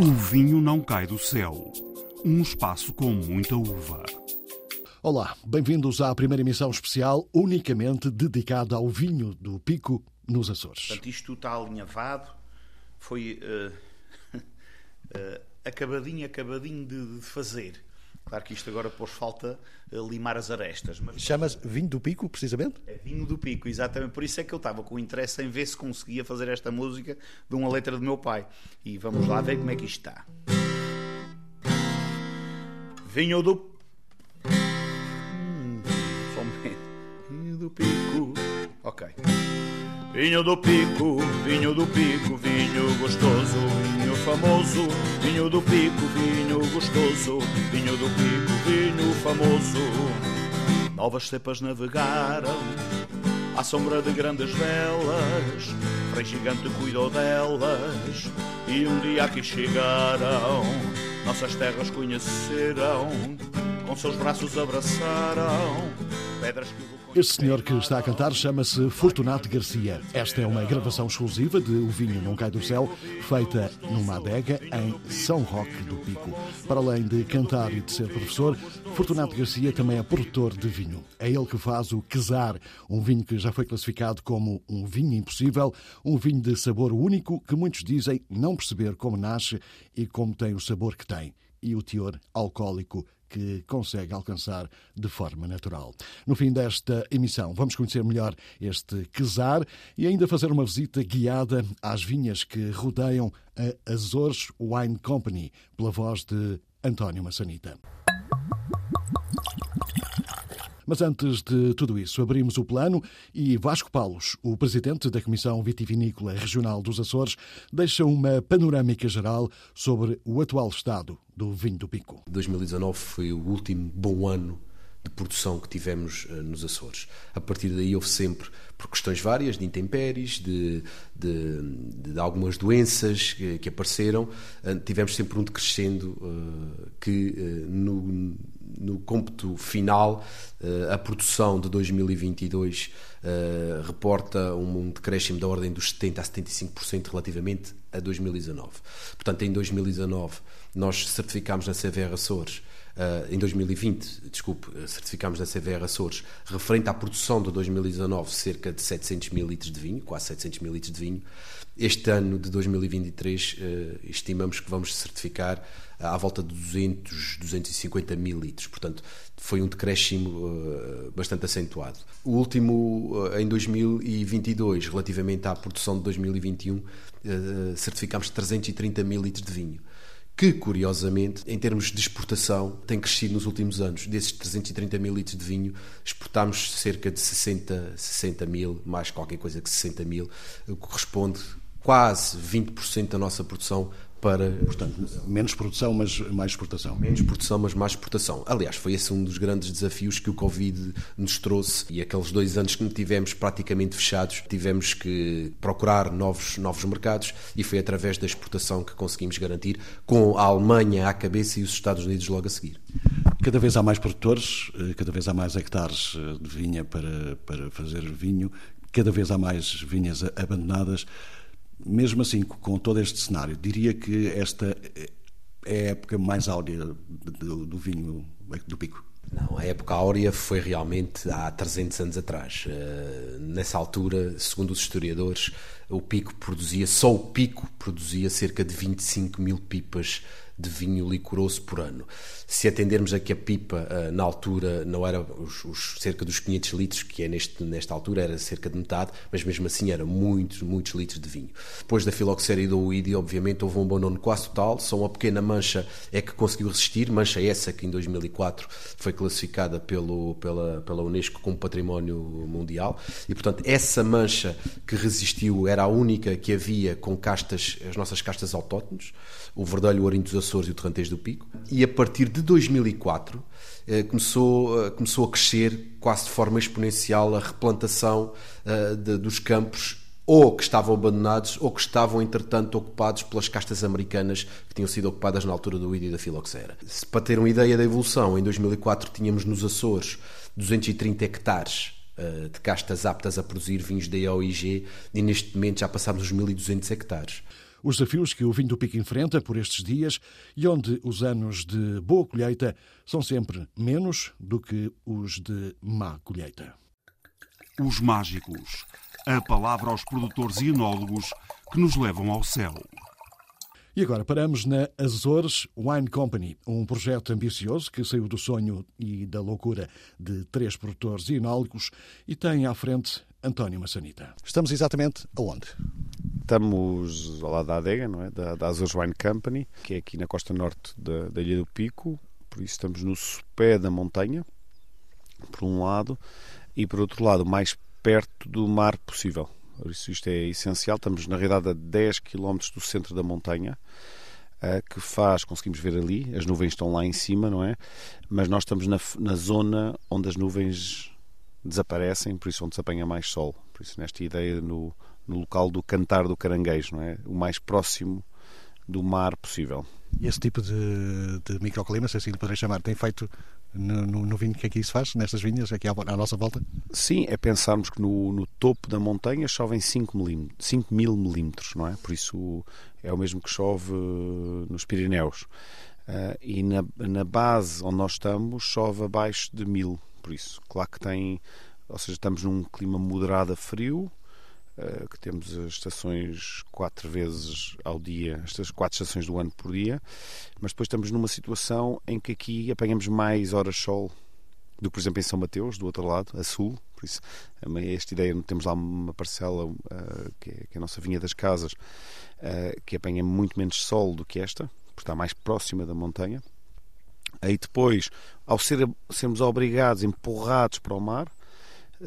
O vinho não cai do céu. Um espaço com muita uva. Olá, bem-vindos à primeira emissão especial unicamente dedicada ao vinho do Pico nos Açores. Portanto, isto está alinhavado, foi uh, uh, acabadinho, acabadinho de, de, fazer. Claro que isto agora pôs falta uh, limar as arestas. Mas... Chama-se vinho do Pico, precisamente? É vinho do Pico, exatamente. Por isso é que eu estava com interesse em ver se conseguia fazer esta música de uma letra do meu pai. E vamos lá ver como é que isto está. Vinho do do Pico. Ok. Vinho do Pico, vinho do Pico, vinho gostoso, vinho famoso. Vinho do Pico, vinho gostoso, vinho do Pico, vinho famoso. Novas cepas navegaram à sombra de grandes velas. Frei gigante cuidou delas e um dia aqui chegaram. Nossas terras conheceram, com seus braços abraçaram pedras que este senhor que está a cantar chama-se Fortunato Garcia. Esta é uma gravação exclusiva de O Vinho Não Cai do Céu, feita numa adega em São Roque do Pico. Para além de cantar e de ser professor, Fortunato Garcia também é produtor de vinho. É ele que faz o Quesar, um vinho que já foi classificado como um vinho impossível, um vinho de sabor único que muitos dizem não perceber como nasce e como tem o sabor que tem e o teor alcoólico que consegue alcançar de forma natural. No fim desta emissão, vamos conhecer melhor este quesar e ainda fazer uma visita guiada às vinhas que rodeiam a Azores Wine Company, pela voz de António Massanita. Mas antes de tudo isso, abrimos o plano e Vasco Paulos, o presidente da Comissão Vitivinícola Regional dos Açores, deixa uma panorâmica geral sobre o atual estado do vinho do Pico. 2019 foi o último bom ano de produção que tivemos uh, nos Açores. A partir daí houve sempre, por questões várias, de intempéries, de, de, de, algumas doenças que, que apareceram, uh, tivemos sempre um decrescendo uh, que no no cômputo final, eh, a produção de 2022 uh, reporta um decréscimo da ordem dos 70% a 75% relativamente a 2019. Portanto, em 2019, nós certificámos na CVR Açores em 2020, desculpe, certificámos na CVR Açores, referente à produção de 2019, cerca de 700 mil litros de vinho, quase 700 mil litros de vinho. Este ano de 2023, uh, estimamos que vamos certificar à volta de 200, 250 mil litros. Portanto, foi um decréscimo bastante acentuado. O último, em 2022, relativamente à produção de 2021, uh, certificámos 330 mil litros de vinho que, curiosamente, em termos de exportação, tem crescido nos últimos anos. Desses 330 mil litros de vinho, exportámos cerca de 60, 60 mil, mais qualquer coisa que 60 mil, corresponde quase 20% da nossa produção para. Portanto, menos produção, mas mais exportação. Menos produção, mas mais exportação. Aliás, foi esse um dos grandes desafios que o Covid nos trouxe e aqueles dois anos que tivemos praticamente fechados, tivemos que procurar novos, novos mercados e foi através da exportação que conseguimos garantir, com a Alemanha à cabeça e os Estados Unidos logo a seguir. Cada vez há mais produtores, cada vez há mais hectares eh, de vinha para, para fazer vinho, cada vez há mais vinhas abandonadas. Mesmo assim, com todo este cenário, diria que esta é a época mais áurea do, do vinho do Pico. Não, a época áurea foi realmente há 300 anos atrás. Uh, nessa altura, segundo os historiadores, o Pico produzia, só o Pico produzia cerca de 25 mil pipas de vinho licoroso por ano. Se atendermos a que a pipa, eh, na altura, não era os, os, cerca dos 500 litros, que é neste, nesta altura, era cerca de metade, mas mesmo assim era muitos, muitos litros de vinho. Depois da filoxera e do uídio, obviamente, houve um abandono quase total, só uma pequena mancha é que conseguiu resistir, mancha essa que em 2004 foi classificada pelo, pela, pela Unesco como património mundial, e portanto essa mancha que resistiu era a única que havia com castas, as nossas castas autóctones, o verdelho, o Ourinho dos Açores e o Torrentez do Pico. E a partir de 2004 eh, começou, eh, começou a crescer quase de forma exponencial a replantação eh, de, dos campos ou que estavam abandonados ou que estavam, entretanto, ocupados pelas castas americanas que tinham sido ocupadas na altura do Ídio e da Filoxera. Para ter uma ideia da evolução, em 2004 tínhamos nos Açores 230 hectares de castas aptas a produzir vinhos da EOIG e neste momento já passámos os 1.200 hectares. os desafios que o vinho do Pico enfrenta por estes dias e onde os anos de boa colheita são sempre menos do que os de má colheita. Os mágicos. A palavra aos produtores e enólogos que nos levam ao céu. E agora paramos na Azores Wine Company, um projeto ambicioso que saiu do sonho e da loucura de três produtores e enólogos e tem à frente António Massanita. Estamos exatamente aonde? Estamos ao lado da adega, não é? da, da Azores Wine Company, que é aqui na costa norte da, da Ilha do Pico, por isso estamos no pé da montanha, por um lado, e por outro lado, mais perto do mar possível. Isso isto é essencial. Estamos, na realidade, a 10 km do centro da montanha, eh, que faz, conseguimos ver ali, as nuvens estão lá em cima, não é? Mas nós estamos na, na zona onde as nuvens desaparecem, por isso onde se apanha mais sol. Por isso, nesta ideia, no, no local do cantar do caranguejo, não é? O mais próximo do mar possível. Esse tipo de, de microclima, se assim lhe poderei chamar, tem feito no, no, no, vinho que aqui se faz, nestas vinhas, aqui à, à nossa volta? Sim, é pensarmos que no, no topo da montanha chovem 5, 5 mil milímetros, não é? Por isso é o mesmo que chove nos Pirineus. Uh, e na, na base onde nós estamos chove abaixo de mil, por isso, claro que tem, ou seja, estamos num clima moderado a frio, eh, que temos as estações quatro vezes ao dia, estas quatro estações do ano por dia, mas depois estamos numa situação em que aqui apanhamos mais horas sol do que, por exemplo, em São Mateus, do outro lado, a sul. Por isso, esta ideia, temos lá uma parcela uh, que, é, que, é, a nossa vinha das casas, uh, que apanha muito menos sol do que esta, porque está mais próxima da montanha. Aí depois, ao ser, sermos obrigados, empurrados para o mar,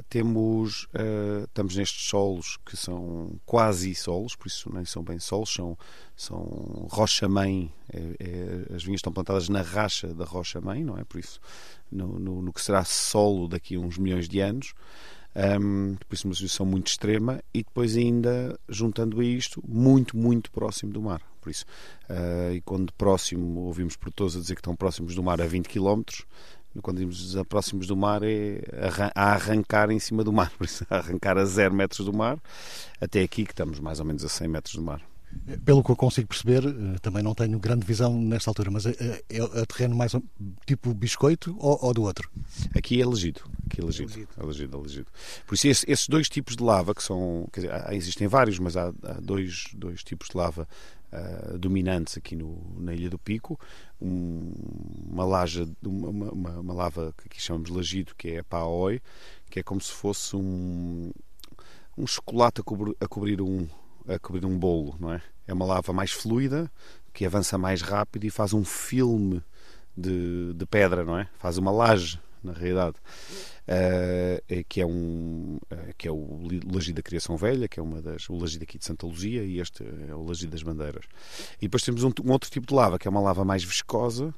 temos uh, estamos nestes solos que são quase solos, por isso nem são bem solos, são, são rocha-mãe, é, é, as vinhas estão plantadas na racha da rocha-mãe, não é? Por isso, no, no, no, que será solo daqui a uns milhões de anos, um, por isso uma situação muito extrema, e depois ainda, juntando a isto, muito, muito próximo do mar. Por isso, uh, e quando próximo, ouvimos por todos a dizer que estão próximos do mar a 20 quilómetros, quando irmos próximos do mar, é a arrancar em cima do mar, por isso, a arrancar a zero metros do mar, até aqui que estamos mais ou menos a 100 metros do mar. Pelo que eu consigo perceber, eh, também não tenho grande visão nesta altura, mas é, é, é terreno mais tipo biscoito ou, ou, do outro? Aqui é elegido. Aqui é elegido. É elegido, é elegido. Por isso, esse, esses dois tipos de lava, que são. Dizer, existem vários, mas há, há, dois, dois tipos de lava uh, dominantes aqui no, na Ilha do Pico. Um, uma, laja, uma, uma, uma, lava que aqui chamamos lagido, que é a Paoi, que é como se fosse um, um chocolate a, cobrir, a cobrir um a cobrir um bolo, não é? É uma lava mais fluida, que avança mais rápido e faz um filme de, de pedra, não é? Faz uma laje, na realidade. Uh, que é um uh, que é o Lagido da Criação Velha, que é uma das o Lagido aqui de Santa Luzia e este é o Lagido das Bandeiras. E depois temos um, um, outro tipo de lava, que é uma lava mais viscosa.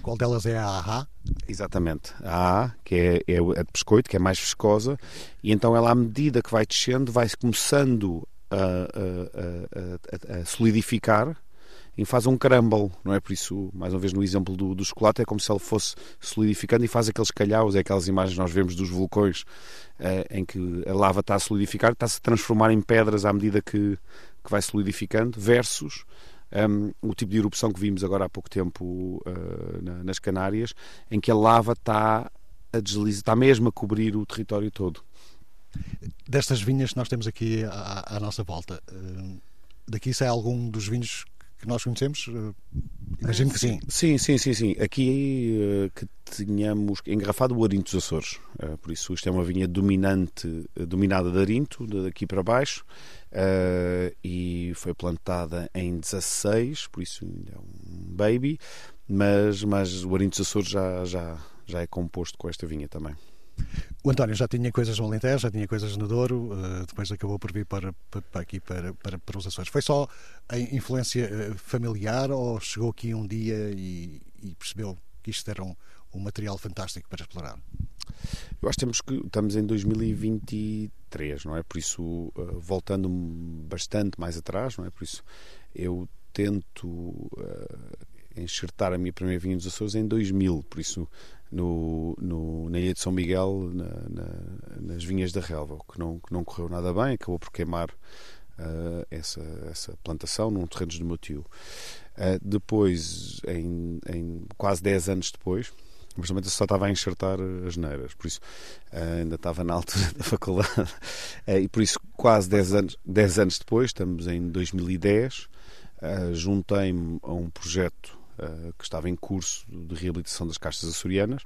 Qual delas é a AHA? Exatamente, a A, que é, é a de biscoito, que é mais viscosa, e então ela, à medida que vai descendo, vai começando a, a, a, a solidificar e faz um crumble, não é? Por isso, mais uma vez no exemplo do, do chocolate, é como se ele fosse solidificando e faz aqueles calhaus, é aquelas imagens que nós vemos dos vulcões eh, em que a lava está a solidificar, está-se a transformar em pedras à medida que, que vai solidificando, versus um, o tipo de erupção que vimos agora há pouco tempo uh, na, nas Canárias, em que a lava está a deslizar, está mesmo a cobrir o território todo. Destas vinhas que nós temos aqui à, à nossa volta, uh, daqui sai algum dos vinhos que nós conhecemos? Imagino que sim. Sim, sim, sim, sim. Aqui uh, que tínhamos engarrafado o Arinto dos Açores. Uh, por isso isto é uma vinha dominante, dominada de Arinto, daqui para baixo, e foi plantada em 16, por isso ainda é um baby, mas, mas o Arinto dos Açores já, já, já é composto com esta vinha também. O António já tinha coisas no Alentejo, já tinha coisas no Douro, uh, depois acabou por vir para, para, aqui, para, para, para os Açores. Foi só a influência uh, familiar ou chegou aqui um dia e, e percebeu que isto era um, um, material fantástico para explorar? Eu acho que temos que estamos em 2023, não é? Por isso, uh, voltando bastante mais atrás, não é? Por isso, eu tento enxertar a minha primeira vinha dos Açores em 2000, por isso no, no, na ilha de São Miguel, na, na, nas vinhas da relva, que não, que não correu nada bem, acabou por queimar uh, essa, essa plantação num terrenos do meu tio. Uh, depois, em, em, quase 10 anos depois, mas também só estava a enxertar as neiras, por isso uh, ainda estava na altura da faculdade. e por isso, quase 10 anos, 10 anos depois, estamos em 2010, juntei-me a um projeto que estava em curso de reabilitação das castas açorianas,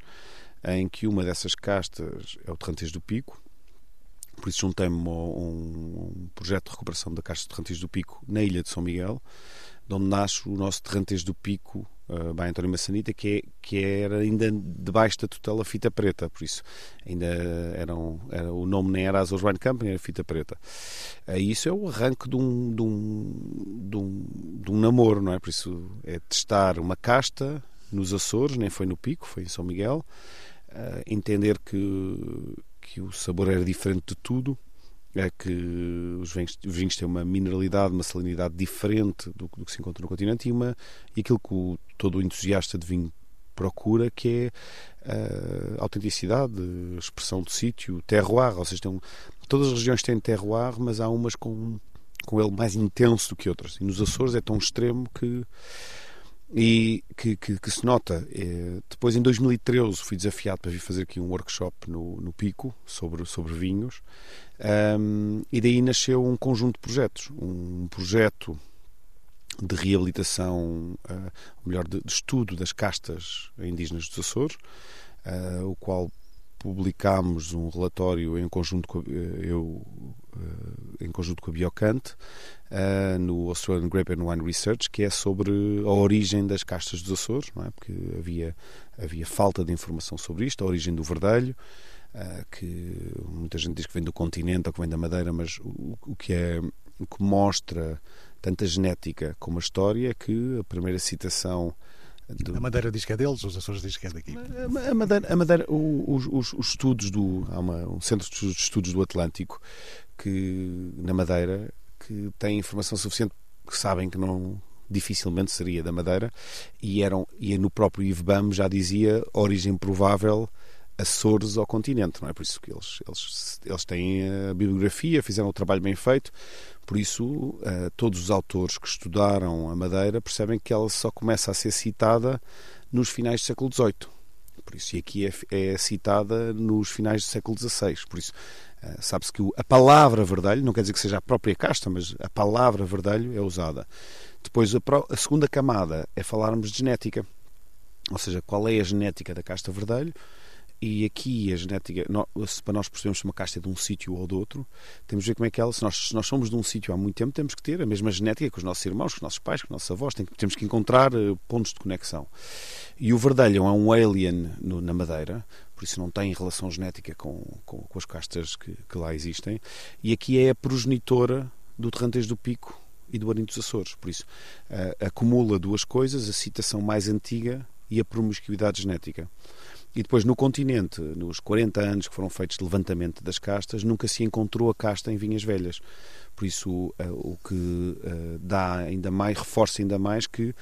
em que uma dessas castas é o Terrantes do Pico, por isso juntei-me a um, projeto de recuperação da Caixa de Terrantes do Pico na Ilha de São Miguel, de onde nasce o nosso Terrantes do Pico, uh, by António Massanita, que, é, que era ainda debaixo da tutela fita preta, por isso ainda eram, era, o nome nem era Azores Wine Company, era fita preta. Uh, isso é o arranque de um, de, um, de, um, de um namoro, não é? Por isso é testar uma casta nos Açores, nem foi no Pico, foi em São Miguel, uh, entender que que o sabor era diferente de tudo, é que os vinhos, os vinhos têm uma mineralidade, uma salinidade diferente do, do, que se encontra no continente e, uma, e aquilo que o, todo o entusiasta de vinho procura, que é a autenticidade, a expressão do sítio, terroir, ou seja, tem, todas as regiões têm terroir, mas há umas com, com ele mais intenso do que outras. E nos Açores é tão extremo que e que, que, que se nota. É, depois, em 2013, fui desafiado para vir fazer aqui um workshop no, no Pico sobre, sobre vinhos, um, e daí nasceu um conjunto de projetos. Um projeto de reabilitação, uh, melhor, de, de, estudo das castas indígenas dos Açores, uh, o qual publicámos um relatório em conjunto com, eh, eu, em conjunto com a Biocante uh, no Australian Grape and Wine Research, que é sobre a origem das castas dos Açores, não é? porque havia, havia falta de informação sobre isto, a origem do verdelho, uh, que muita gente diz que vem do continente ou que vem da Madeira, mas o, o que é o que mostra tanto a genética como a história é que a primeira citação do... A Madeira diz que é deles, os Açores diz que é daqui. A Madeira, a Madeira os, os, os, estudos do. Há uma, um centro de estudos do Atlântico que na Madeira que têm informação suficiente que sabem que não dificilmente seria da Madeira e eram e no próprio IVBAM já dizia origem provável Açores ao continente, não é? Por isso que eles, eles, eles têm a bibliografia, fizeram o trabalho bem feito, por isso uh, todos os autores que estudaram a Madeira percebem que ela só começa a ser citada nos finais do século XVIII. Por isso, e aqui é, é citada nos finais do século XVI. Por isso, uh, sabe-se que a palavra verdelho, não quer dizer que seja a própria casta, mas a palavra verdelho é usada. Depois, a segunda camada é falarmos de genética. Ou seja, qual é a genética da casta verdelho? E aqui a genética, para nós percebermos se uma casta é de um sítio ou de outro, temos de ver como é que ela, se nós, se nós somos de um sítio há muito tempo, temos que ter a mesma genética que os nossos irmãos, com os nossos pais, com os nossos avós, temos que encontrar eh, pontos de conexão. E o verdelho é um alien no, na Madeira, por isso não tem relação genética com, com, com as castas que, que, lá existem, e aqui é a progenitora do Terrantejo do Pico e do Arinho dos Açores. Por isso, uh, acumula duas coisas, a citação mais antiga e a promiscuidade genética. E depois no continente, nos 40 anos que foram feitos de levantamento das castas, nunca se encontrou a casta em vinhas velhas. Por isso, uh, o que uh, dá ainda mais, reforça ainda mais que uh,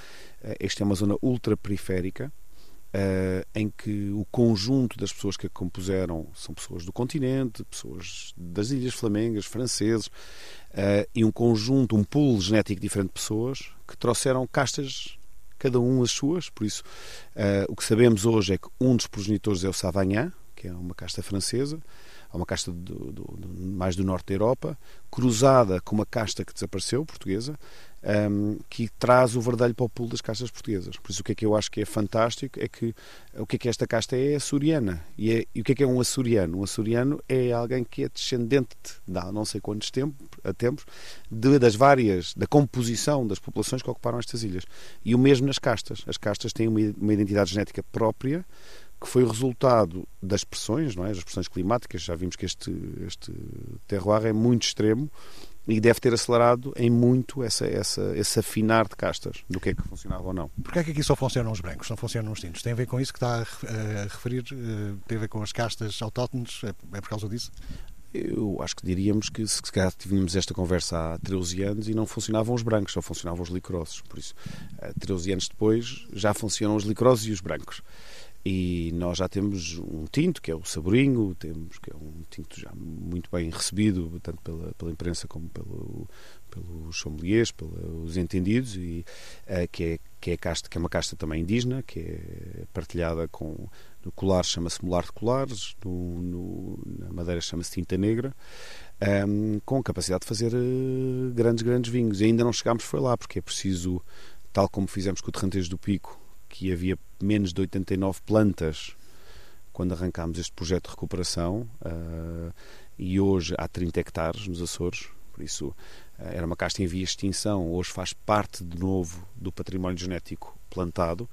esta é uma zona ultra periférica, em que o conjunto das pessoas que a compuseram são pessoas do continente, pessoas das Ilhas Flamengas, franceses, e um conjunto, um pool genético diferente de pessoas que trouxeram castas cada um as suas, por isso uh, o que sabemos hoje é que um dos progenitores é o Savagnin, que é uma casta francesa, é uma casta do, do, do, mais do norte da Europa, cruzada com uma casta que desapareceu, portuguesa, um, que traz o verdelho para o pulo das castas portuguesas. Por isso, o que é que eu acho que é fantástico é que o que é que esta casta é? É açoriana. E, é, e o que é que é um açoriano? Um açoriano é alguém que é descendente, de, há não sei quantos tempos, a tempos, de, das várias, da composição das populações que ocuparam estas ilhas. E o mesmo nas castas. As castas têm uma, uma identidade genética própria, que foi o resultado das pressões, não é? as pressões climáticas. Já vimos que este, este terroir é muito extremo e deve ter acelerado em muito essa, essa, esse afinar de castas do que é que funcionava ou não. Porquê é que aqui só funcionam os brancos, não funcionam os tintos? Tem a ver com isso que está a referir? Eh, tem a ver com as castas autóctones? É, é por causa disso? Eu acho que diríamos que se calhar tínhamos esta conversa há 13 anos e não funcionavam os brancos, só funcionavam os licorosos. Por isso, 13 anos depois já funcionam os licorosos e os brancos. E nós já temos um tinto, que é o Saborinho, temos que é um tinto já muito bem recebido, tanto pela, pela imprensa como pelo, pelos sommeliers, pelos entendidos, e, uh, que, é, que, é casta, que é uma casta também indígena, que é partilhada com. No colar chama-se molar de colares, no, no, na madeira chama-se tinta negra, um, ehm, com capacidade de fazer uh, grandes, grandes vinhos. E ainda não chegámos foi lá, porque é preciso, tal como fizemos com o Terrantejo do Pico, que havia menos de 89 plantas quando arrancámos este projeto de recuperação uh, e hoje há 30 hectares nos Açores, por isso uh, era uma casta em via de extinção, hoje faz parte de novo do património genético plantado.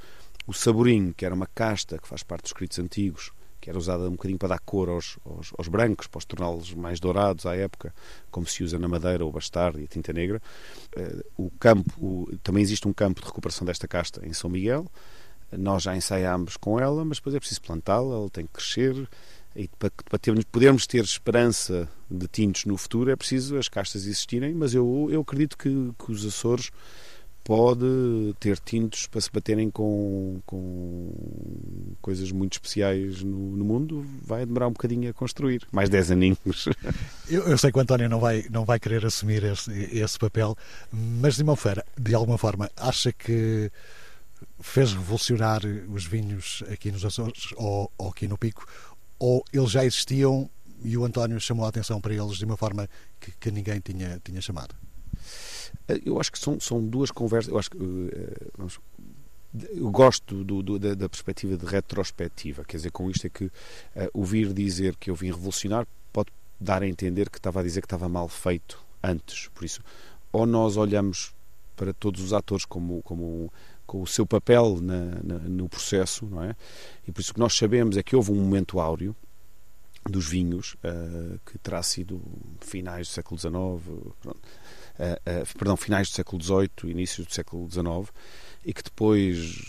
O saborinho, que era uma casta que faz parte dos escritos antigos, era usada um bocadinho para dar cor aos, aos, aos brancos, para os torná-los mais dourados à época, como se usa na madeira, o bastardo e a tinta negra. Uh, o campo, o, também existe um campo de recuperação desta casta em São Miguel. Nós já ensaiámos com ela, mas depois é preciso plantá-la, ela tem que crescer. E para, para termos, podermos ter esperança de tintos no futuro, é preciso as castas existirem. Mas eu, eu acredito que, que os Açores pode ter tintos para se baterem com, com coisas muito especiais no, no, mundo, vai demorar um bocadinho a construir. Mais 10 aninhos. Eu, eu, sei que o António não vai, não vai querer assumir esse, esse papel, mas de, uma feira, de alguma forma, acha que fez revolucionar os vinhos aqui nos Açores ou, ou aqui no Pico, ou eles já existiam e o António chamou a atenção para eles de uma forma que, que ninguém tinha, tinha chamado? Eh, eu acho que são, são duas conversas. Eu acho que. Eh, vamos, eu gosto do, do, da, da, perspectiva de retrospectiva, quer dizer, com isto é que uh, ouvir dizer que eu vim revolucionar pode dar a entender que estava a dizer que estava mal feito antes. Por isso, ou nós olhamos para todos os atores como, como com o seu papel na, na, no processo, não é? E por isso que nós sabemos é que houve um momento áureo dos vinhos uh, que terá sido finais do século XIX, pronto, perdão, finais do século XVIII, início do século XIX, e que depois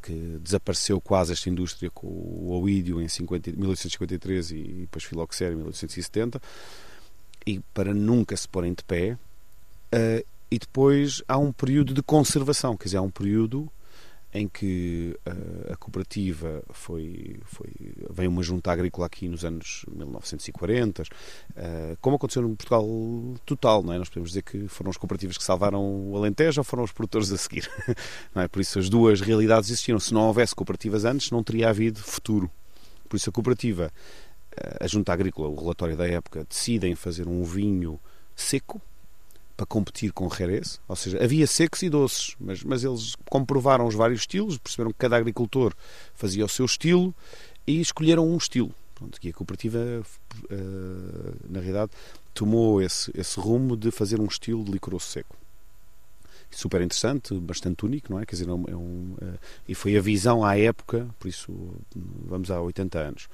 que desapareceu quase esta indústria com o Oídio em 50, 1853 e depois Filoxera em 1870, e para nunca se porem de pé. E depois há um período de conservação, quer dizer, há um período em que uh, a cooperativa foi, foi veio uma junta agrícola aqui nos anos 1940, uh, eh, como aconteceu no Portugal total, não é? Nós podemos dizer que foram as cooperativas que salvaram o Alentejo ou foram os produtores a seguir, não é? Por isso as duas realidades existiram. Se não houvesse cooperativas antes, não teria havido futuro. Por isso a cooperativa, uh, a junta agrícola, o relatório da época, decidem fazer um vinho seco, para competir com o Jerez, ou seja, havia secos e doces, mas, mas eles comprovaram os vários estilos, perceberam que cada agricultor fazia o seu estilo e escolheram um estilo. Pronto, que a cooperativa, uh, na realidade, tomou esse, esse rumo de fazer um estilo de licoroso seco. Super interessante, bastante único, não é? Quer dizer, é um, é um uh, e foi a visão à época, por isso vamos há 80 anos.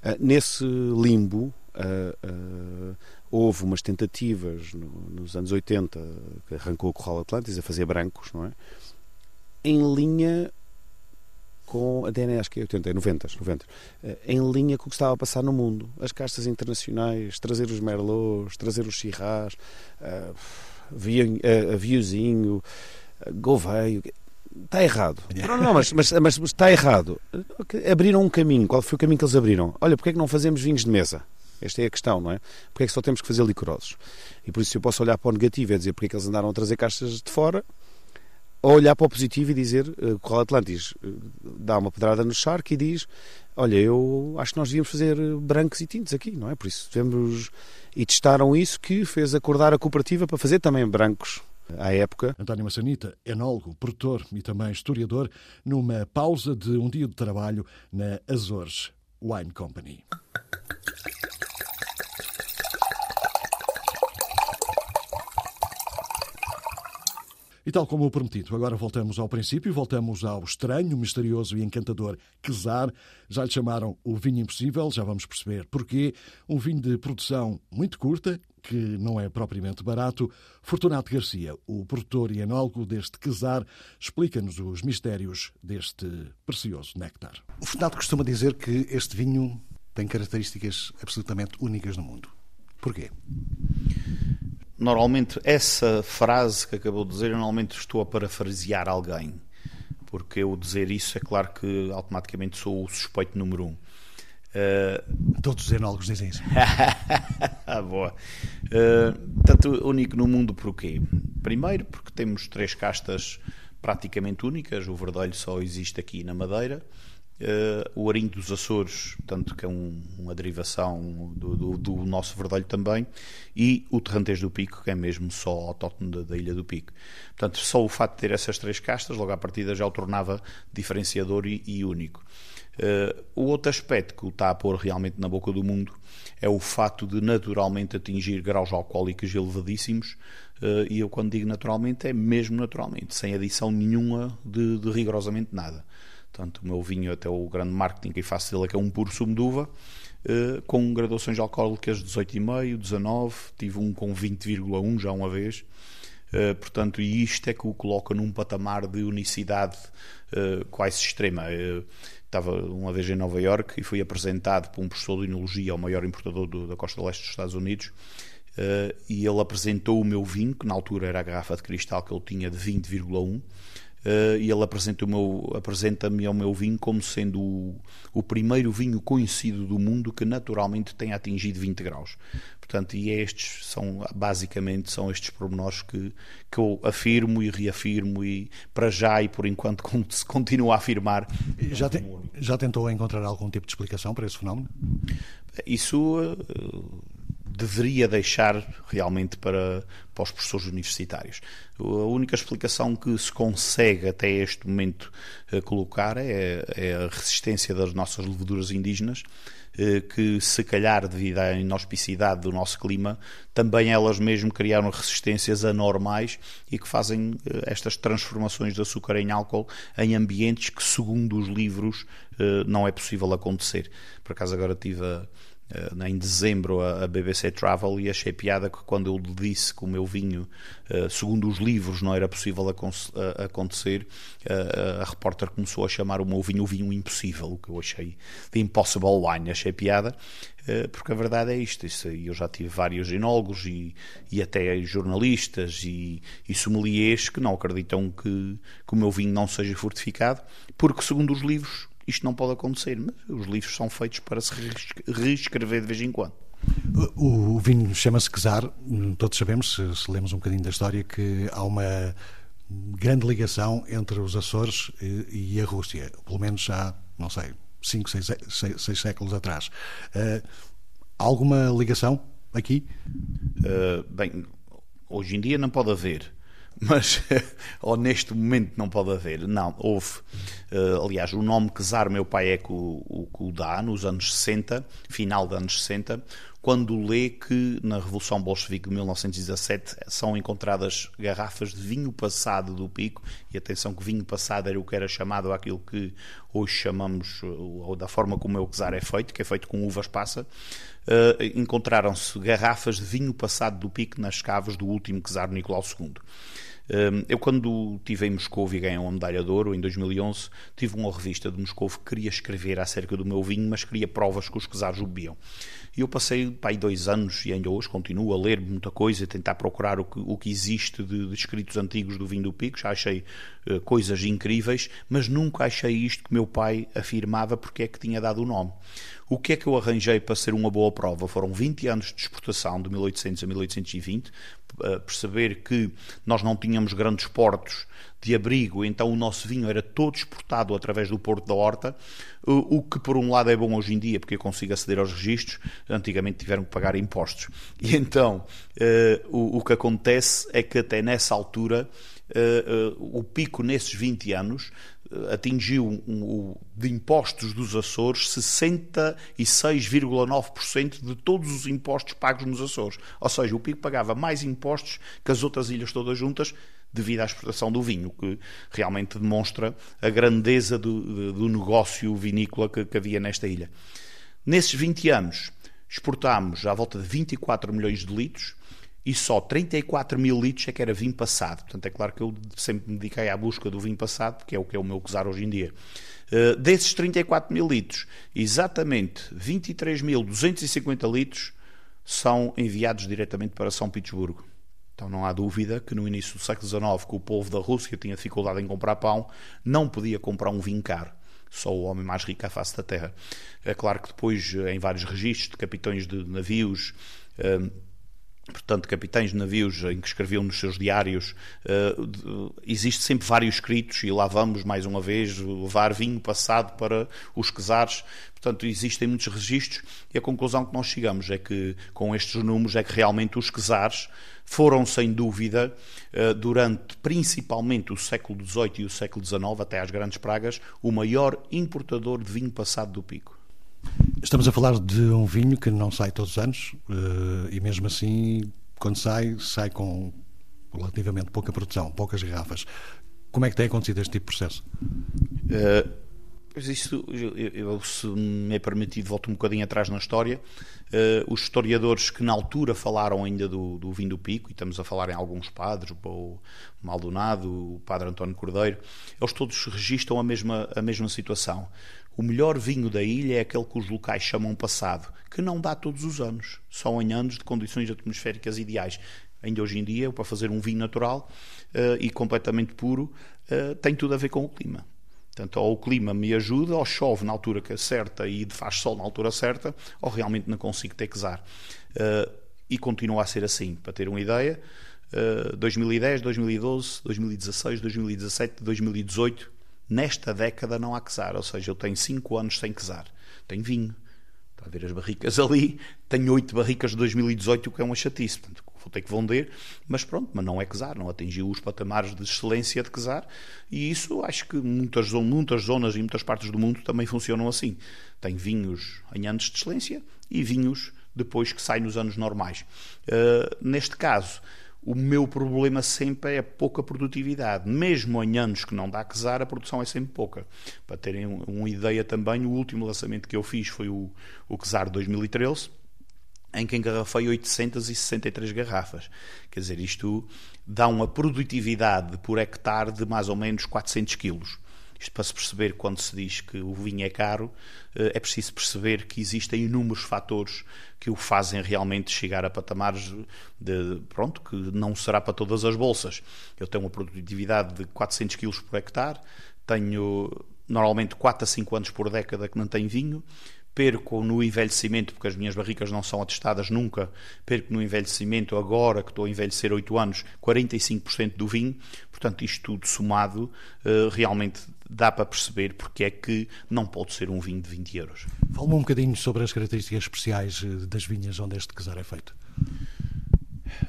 Uh, nesse limbo, houve umas tentativas no, nos anos 80 que arrancou o Corral Atlantis a fazer brancos, não é? Em linha com a DNA, acho que é 80, é 90, 90, eh, em linha com o que estava a passar no mundo. As castas internacionais, trazer os Merlots, trazer os Chirras, uh, uh, Viozinho, uh, Gouveio. Está errado. Não, não mas, mas, mas, está errado. Abriram um caminho. Qual foi o caminho que eles abriram? Olha, porque é que não fazemos vinhos de mesa? Esta é a questão, não é? Porque é que só temos que fazer licorosos? E por isso eu posso olhar para o negativo e dizer porque é que eles andaram a trazer caixas de fora, ou olhar para o positivo e dizer uh, Corral Atlantis uh, dá uma pedrada no charco e diz olha, eu acho que nós devíamos fazer brancos e tintos aqui, não é? Por isso devemos... E testaram isso que fez acordar a cooperativa para fazer também brancos à época. António Massanita, enólogo, produtor e também historiador, numa pausa de um dia de trabalho na Azores Wine Company. E tal como o prometido, agora voltamos ao princípio, voltamos ao estranho, misterioso e encantador Quesar. Já lhe chamaram o vinho impossível, já vamos perceber porquê. Um vinho de produção muito curta, que não é propriamente barato. Fortunato Garcia, o produtor e enólogo deste Quesar, explica-nos os mistérios deste precioso néctar. O Fortunato costuma dizer que este vinho tem características absolutamente únicas no mundo. Porquê? Normalmente essa frase que acabou de dizer, eu normalmente estou a parafrasear alguém. porque eu dizer isso é claro que automaticamente sou o suspeito número um. Uh... Todos os enólogos dizem isso. ah, boa. Uh, tanto único no mundo porquê? Primeiro, porque temos três castas praticamente únicas. O verdelho só existe aqui na Madeira. Uh, o arinho dos Açores, tanto que é um, uma derivação do, do, do, nosso verdelho também, e o terrantês do Pico, que é mesmo só autóctono da, da, Ilha do Pico. Portanto, só o facto de ter essas três castas, logo à partida, já o tornava diferenciador e, e único. Uh, o outro aspecto que o está a pôr realmente na boca do mundo é o fato de naturalmente atingir graus alcoólicos elevadíssimos, uh, e eu quando digo naturalmente é mesmo naturalmente, sem adição nenhuma de, de rigorosamente nada. Portanto, o meu vinho, até o grande marketing que faço dele, é que é um puro sumo de uva, uh, com graduações alcoólicas de 18,5, 19, tive um com 20,1 já uma vez. Uh, portanto, e isto é que o coloca num patamar de unicidade uh, quase extrema. estava uma vez em Nova York e fui apresentado por um professor de enologia ao maior importador do, da costa leste dos Estados Unidos e ele apresentou o meu vinho, que na altura era a garrafa de cristal que ele tinha de 20,1 uh, e ele apresenta-me apresenta ao meu vinho como sendo o, o, primeiro vinho conhecido do mundo que naturalmente tem atingido 20 graus. Portanto, e estes são, basicamente, são estes pormenores que, que eu afirmo e reafirmo e para já e por enquanto se continua a afirmar. Já, te, já tentou encontrar algum tipo de explicação para esse fenómeno? Isso... Uh, deveria deixar realmente para, para os professores universitários. A única explicação que se consegue até este momento eh, colocar é, é a resistência das nossas leveduras indígenas, eh, que se calhar devido à inauspicidade do nosso clima, também elas mesmo criaram resistências anormais e que fazem eh, estas transformações de açúcar em álcool em ambientes que, segundo os livros, não é possível acontecer. Por acaso agora tive a em dezembro a BBC Travel e achei piada que quando eu disse que o meu vinho, eh, segundo os livros, não era possível acontecer, a repórter começou a chamar o meu vinho o vinho impossível, o que eu achei de impossible wine, achei piada, eh, porque a verdade é isto, isso, eu já tive vários enólogos e, e até jornalistas e, e sommeliers que não acreditam que, que o meu vinho não seja fortificado, porque segundo os livros isto não pode acontecer, mas os livros são feitos para se reescrever de vez em quando. O, vinho chama-se Czar, todos sabemos, se, se lemos um bocadinho da história, que há uma grande ligação entre os Açores e, e a Rússia, pelo menos há, não sei, 5, 6, séculos atrás. Uh, alguma ligação aqui? Uh, bem, hoje em dia não pode haver mas neste momento não pode haver. Não, houve. Uh, aliás, o nome Czar, meu pai é que o, o, o dá nos anos 60, final dos anos 60, quando lê que na Revolução Bolchevique de 1917 são encontradas garrafas de vinho passado do pico, e atenção que vinho passado era o que era chamado aquilo que hoje chamamos, ou da forma como o Czar é feito, que é feito com uvas passa, uh, encontraram-se garrafas de vinho passado do pico nas caves do último Czar Nicolau II. Eu, quando estive em Moscou e ganhei uma medalha de ouro, em 2011, tive uma revista de Moscou que queria escrever acerca do meu vinho, mas queria provas que os czares bebiam. E eu passei pá, dois anos, e ainda hoje continuo a ler muita coisa, a tentar procurar o que, o que existe de, de escritos antigos do vinho do Pico. Já achei coisas incríveis, mas nunca achei isto que meu pai afirmava porque é que tinha dado o nome. O que é que eu arranjei para ser uma boa prova? Foram 20 anos de exportação, de 1800 a 1820, perceber que nós não tínhamos grandes portos de abrigo, então o nosso vinho era todo exportado através do Porto da Horta, o que por um lado é bom hoje em dia, porque eu consigo aceder aos registros, antigamente tiveram que pagar impostos. E então o, que acontece é que até nessa altura o pico nesses 20 anos atingiu um, de impostos dos Açores 66,9% de todos os impostos pagos nos Açores. Ou seja, o Pico pagava mais impostos que as outras ilhas todas juntas devido à exportação do vinho, que realmente demonstra a grandeza do, do negócio vinícola que, que havia nesta ilha. Nesses 20 anos, exportámos à volta de 24 milhões de litros, e só 34 mil litros é que era vinho passado. Portanto, é claro que eu sempre me dediquei à busca do vinho passado, porque é o que é o meu gozar hoje em dia. Uh, desses 34 mil litros, exatamente 23.250 litros são enviados diretamente para São Petersburgo. Então não há dúvida que no início do século XIX, que o povo da Rússia tinha dificuldade em comprar pão, não podia comprar um vinho caro. Só o homem mais rico à face da terra. É claro que depois, em vários registros de capitães de navios, hum, portanto, capitães de navios em que escreviam nos seus diários, uh, existe sempre vários escritos, e lá vamos, mais uma vez, levar vinho passado para os quesares. Portanto, existem muitos registros, e a conclusão que nós chegamos é que, com estes números, é que realmente os quesares foram, sem dúvida, uh, durante principalmente o século XVIII e o século XIX, até às grandes pragas, o maior importador de vinho passado do pico. Estamos a falar de um vinho que não sai todos os anos eh, e mesmo assim, quando sai, sai com relativamente pouca produção, poucas garrafas. Como é que tem acontecido este tipo de processo? Uh, isso, eu, eu, se me é permitido, volto um bocadinho atrás na história. Uh, os historiadores que na altura falaram ainda do, do vinho do Pico, e estamos a falar em alguns padres, o Maldonado, o padre António Cordeiro, eles todos registram a mesma, a mesma situação. O melhor vinho da ilha é aquele que os locais chamam passado, que não dá todos os anos, só em anos de condições atmosféricas ideais. Ainda hoje em dia, para fazer um vinho natural uh, e completamente puro, uh, tem tudo a ver com o clima. Portanto, ou o clima me ajuda, ou chove na altura que é certa e faz sol na altura certa, ou realmente não consigo texar. Uh, e continua a ser assim. Para ter uma ideia, uh, 2010, 2012, 2016, 2017, 2018 Nesta década não há quesar, ou seja, eu tenho 5 anos sem quesar. Tenho vinho. Está a ver as barricas ali. Tenho 8 barricas de 2018, o que é uma chatice. Portanto, vou ter que vender, mas pronto, mas não é quesar, não atingiu os patamares de excelência de quesar. E isso acho que muitas, muitas zonas e muitas partes do mundo também funcionam assim. Tem vinhos em anos de excelência e vinhos depois que saem nos anos normais. Uh, neste caso, o meu problema sempre é a pouca produtividade. Mesmo em anos que não dá quesar, a produção é sempre pouca. Para terem uma ideia também, o último lançamento que eu fiz foi o, o quesar 2013, em que engarrafei 863 garrafas. Quer dizer, isto dá uma produtividade por hectare de mais ou menos 400 quilos. Isto para se perceber quando se diz que o vinho é caro, eh, é preciso perceber que existem inúmeros fatores que o fazem realmente chegar a patamares de, pronto, que não será para todas as bolsas. Eu tenho uma produtividade de 400 kg por hectare, tenho normalmente 4 a 5 anos por década que não tenho vinho, perco no envelhecimento, porque as minhas barricas não são atestadas nunca, perco no envelhecimento, agora que estou a envelhecer 8 anos, 45% do vinho. Portanto, isto tudo somado, eh, realmente dá para perceber porque é que não pode ser um vinho de 20 euros. Fala-me um bocadinho sobre as características especiais eh, das vinhas onde este casar é feito.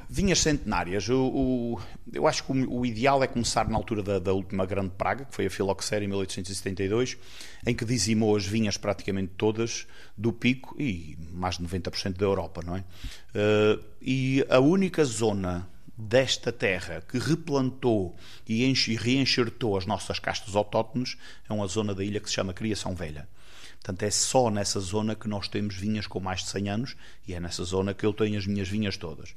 Vinhas centenárias. O, eu acho que o, o, ideal é começar na altura da, da, última grande praga, que foi a filoxera em 1872, em que dizimou as vinhas praticamente todas do pico e mais de 90% da Europa, não é? Uh, e a única zona desta terra que replantou e, enche, reenxertou as nossas castas autóctones é uma zona da ilha que se chama Criação Velha. Portanto, é só nessa zona que nós temos vinhas com mais de 100 anos e é nessa zona que eu tenho as minhas vinhas todas.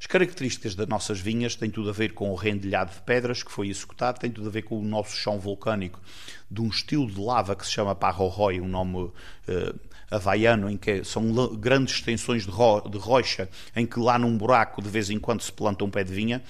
As características das nossas vinhas têm tudo a ver com o rendilhado de pedras que foi executado, tem tudo a ver com o nosso chão vulcânico de um estilo de lava que se chama Parroroi, um nome uh, havaiano, em que são grandes extensões de, ro de rocha, em que lá num buraco de vez em quando se planta um pé de vinha,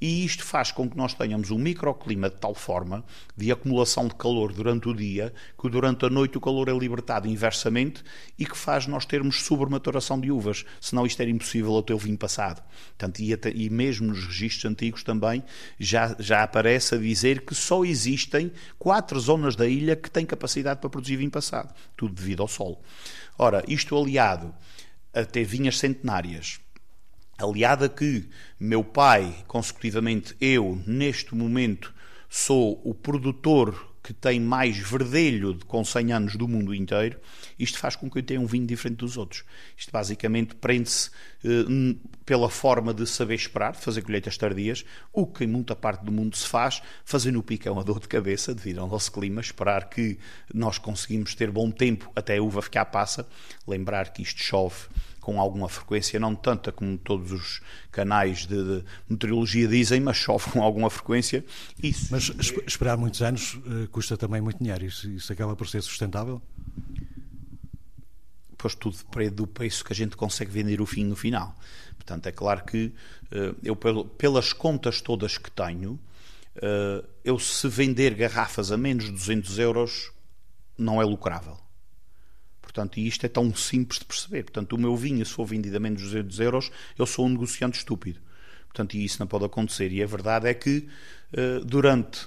e isto faz com que nós tenhamos um microclima de tal forma de acumulação de calor durante o dia que durante a noite o calor é libertado inversamente e que faz nós termos sobrematuração de uvas, senão isto era impossível até o vinho passado. Portanto, e, até, e mesmo nos registros antigos também já, já aparece a dizer que só existem quatro zonas da ilha que têm capacidade para produzir vinho passado, tudo devido ao sol. Ora, isto aliado a ter vinhas centenárias, aliado a que meu pai, consecutivamente eu, neste momento, sou o produtor que tem mais verdelho com 100 anos do mundo inteiro, isto faz com que eu tenha um vinho diferente dos outros. Isto basicamente prende-se eh, pela forma de saber esperar, de fazer colheitas tardias, o que em muita parte do mundo se faz, fazer no pico é dor de cabeça devido ao nosso clima, esperar que nós conseguimos ter bom tempo até a uva ficar passa, lembrar que isto chove com alguma frequência, não tanta como todos os canais de, de meteorologia dizem, mas chove com alguma frequência. Isso. Mas esperar muitos anos uh, custa também muito dinheiro. Isso, isso acaba por ser sustentável? Pois tudo depende do preço que a gente consegue vender o fim no final. Portanto, é claro que uh, eu, pelas contas todas que tenho, uh, eu se vender garrafas a menos de 200 euros, não é lucrável. Portanto, e isto é tão simples de perceber. Portanto, o meu vinho, se for vendido a menos de 200 euros, eu sou um negociante estúpido. Portanto, e isso não pode acontecer. E a verdade é que uh, durante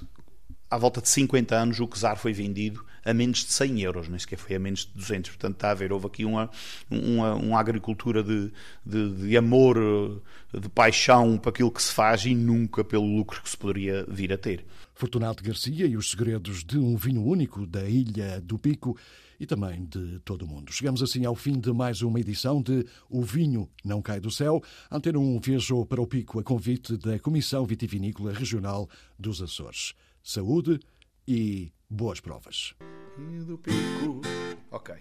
à volta de 50 anos, o Quesar foi vendido a menos de 100 euros, nem sequer foi a menos de 200. Portanto, está a ver, houve aqui uma, uma, uma agricultura de, de, de, amor, de paixão para aquilo que se faz e nunca pelo lucro que se poderia vir a ter. Fortunato Garcia e os segredos de um vinho único da Ilha do Pico e também de todo o mundo. Chegamos assim ao fim de mais uma edição de O Vinho Não Cai do Céu. Antena 1 viajou para o Pico a convite da Comissão Vitivinícola Regional dos Açores. Saúde e boas provas. Vinho do Pico, ok.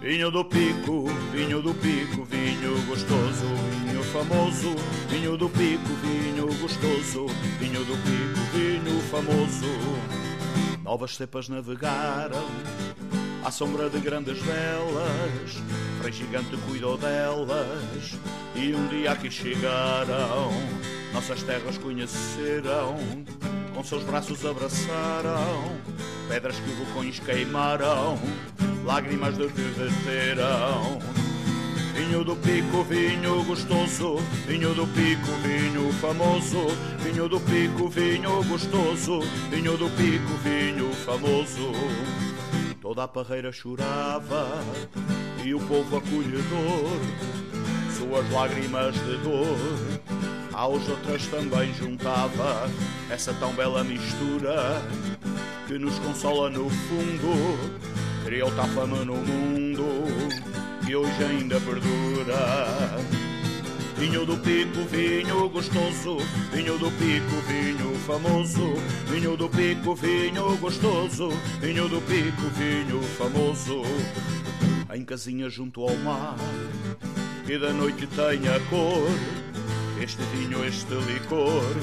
Vinho do Pico, vinho do Pico, vinho gostoso, vinho famoso, vinho do Pico, vinho gostoso, vinho do Pico, vinho famoso. Novas cepas navegaram à sombra de grandes velas, Frei gigante cuidou delas e um dia aqui chegaram, nossas terras conheceram com seus braços abraçaram, pedras que vulcões queimaram, lágrimas de derreteram. Vinho do pico, vinho gostoso, vinho do pico, vinho famoso, vinho do pico, vinho gostoso, vinho do pico, vinho famoso. Toda a parreira chorava e o povo acolhedor, suas lágrimas de dor aos outras também juntava essa tão bela mistura que nos consola no fundo. Criou tal fama no mundo que hoje ainda perdura. Vinho do pico, vinho gostoso, vinho do pico, vinho famoso, vinho do pico, vinho gostoso, vinho do pico, vinho famoso. Em casinha junto ao mar, e da noite tem a cor. Este vinho, este licor,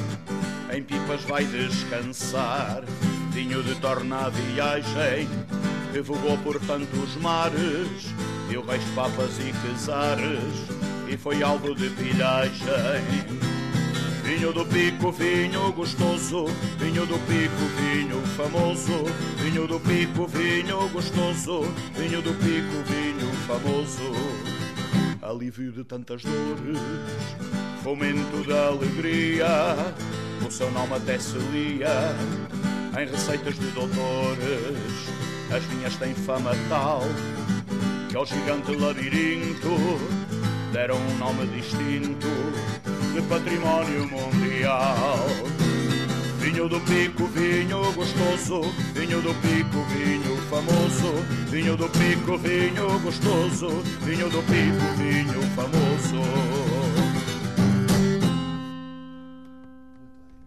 em pipas vai descansar. Vinho de torna a viagem, que vogou por tantos mares, deu reis, papas e quesares, e foi alvo de pilhagem. Vinho do pico, vinho gostoso, vinho do pico, vinho famoso, vinho do pico, vinho gostoso, vinho do pico, vinho famoso alívio de tantas dores, fomento da alegria, o seu nome até se lia em receitas de doutores. As vinhas têm fama tal que ao gigante labirinto deram um nome distinto de património mundial. Vinho do pico, vinho gostoso, vinho do pico, vinho famoso, vinho do pico, vinho gostoso, vinho do pico, vinho famoso.